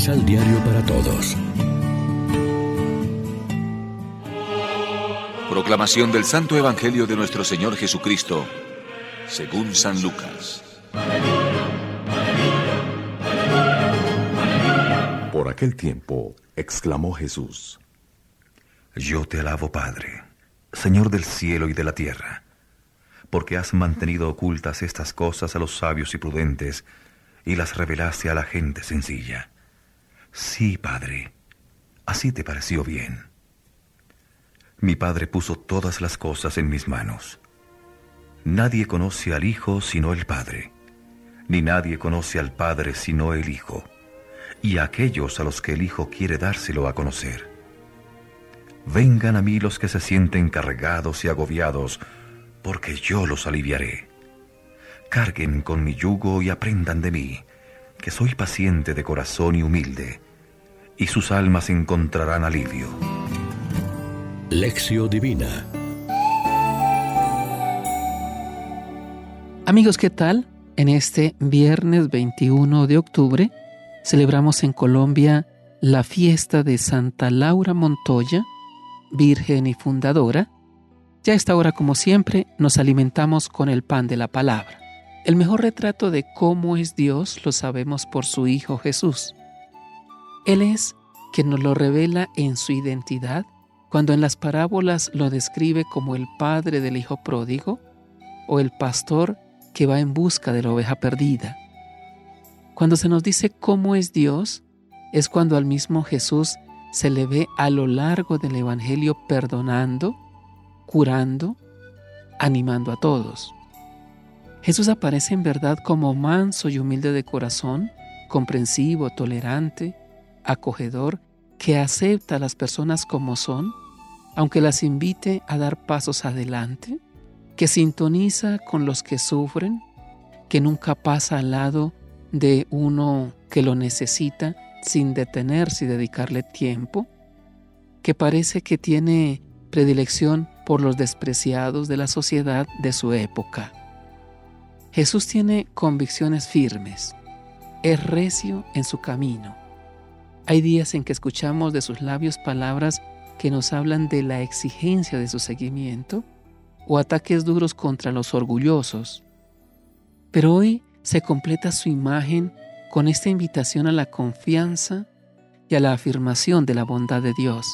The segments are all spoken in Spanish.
Misal Diario para Todos. Proclamación del Santo Evangelio de nuestro Señor Jesucristo, según San Lucas. Por aquel tiempo, exclamó Jesús, Yo te alabo, Padre, Señor del cielo y de la tierra, porque has mantenido ocultas estas cosas a los sabios y prudentes, y las revelaste a la gente sencilla. Sí, Padre, así te pareció bien. Mi Padre puso todas las cosas en mis manos. Nadie conoce al Hijo sino el Padre, ni nadie conoce al Padre sino el Hijo, y a aquellos a los que el Hijo quiere dárselo a conocer. Vengan a mí los que se sienten cargados y agobiados, porque yo los aliviaré. Carguen con mi yugo y aprendan de mí, que soy paciente de corazón y humilde, y sus almas encontrarán alivio. Lección Divina Amigos, ¿qué tal? En este viernes 21 de octubre celebramos en Colombia la fiesta de Santa Laura Montoya, Virgen y Fundadora. Ya a esta hora, como siempre, nos alimentamos con el pan de la palabra. El mejor retrato de cómo es Dios lo sabemos por su Hijo Jesús. Él es quien nos lo revela en su identidad cuando en las parábolas lo describe como el padre del hijo pródigo o el pastor que va en busca de la oveja perdida. Cuando se nos dice cómo es Dios, es cuando al mismo Jesús se le ve a lo largo del Evangelio perdonando, curando, animando a todos. Jesús aparece en verdad como manso y humilde de corazón, comprensivo, tolerante, acogedor, que acepta a las personas como son, aunque las invite a dar pasos adelante, que sintoniza con los que sufren, que nunca pasa al lado de uno que lo necesita sin detenerse y dedicarle tiempo, que parece que tiene predilección por los despreciados de la sociedad de su época. Jesús tiene convicciones firmes, es recio en su camino. Hay días en que escuchamos de sus labios palabras que nos hablan de la exigencia de su seguimiento o ataques duros contra los orgullosos. Pero hoy se completa su imagen con esta invitación a la confianza y a la afirmación de la bondad de Dios.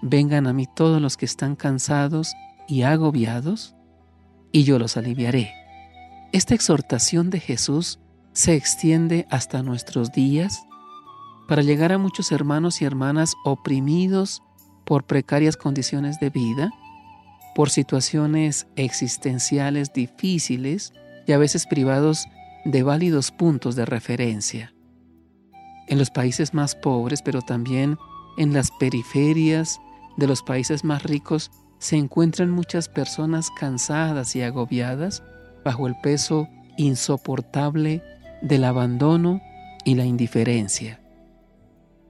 Vengan a mí todos los que están cansados y agobiados, y yo los aliviaré. Esta exhortación de Jesús se extiende hasta nuestros días para llegar a muchos hermanos y hermanas oprimidos por precarias condiciones de vida, por situaciones existenciales difíciles y a veces privados de válidos puntos de referencia. En los países más pobres, pero también en las periferias de los países más ricos, se encuentran muchas personas cansadas y agobiadas bajo el peso insoportable del abandono y la indiferencia.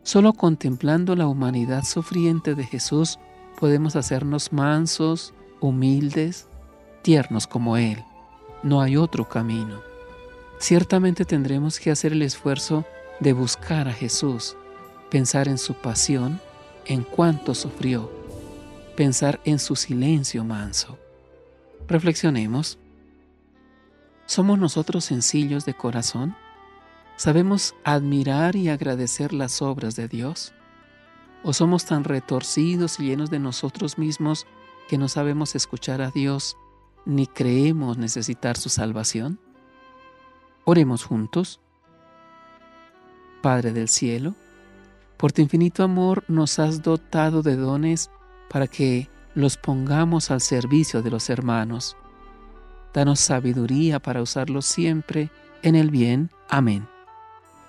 Solo contemplando la humanidad sufriente de Jesús podemos hacernos mansos, humildes, tiernos como Él. No hay otro camino. Ciertamente tendremos que hacer el esfuerzo de buscar a Jesús, pensar en su pasión, en cuánto sufrió, pensar en su silencio manso. Reflexionemos. ¿Somos nosotros sencillos de corazón? ¿Sabemos admirar y agradecer las obras de Dios? ¿O somos tan retorcidos y llenos de nosotros mismos que no sabemos escuchar a Dios ni creemos necesitar su salvación? Oremos juntos. Padre del cielo, por tu infinito amor nos has dotado de dones para que los pongamos al servicio de los hermanos. Danos sabiduría para usarlos siempre en el bien. Amén.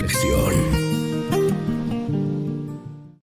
reflexión.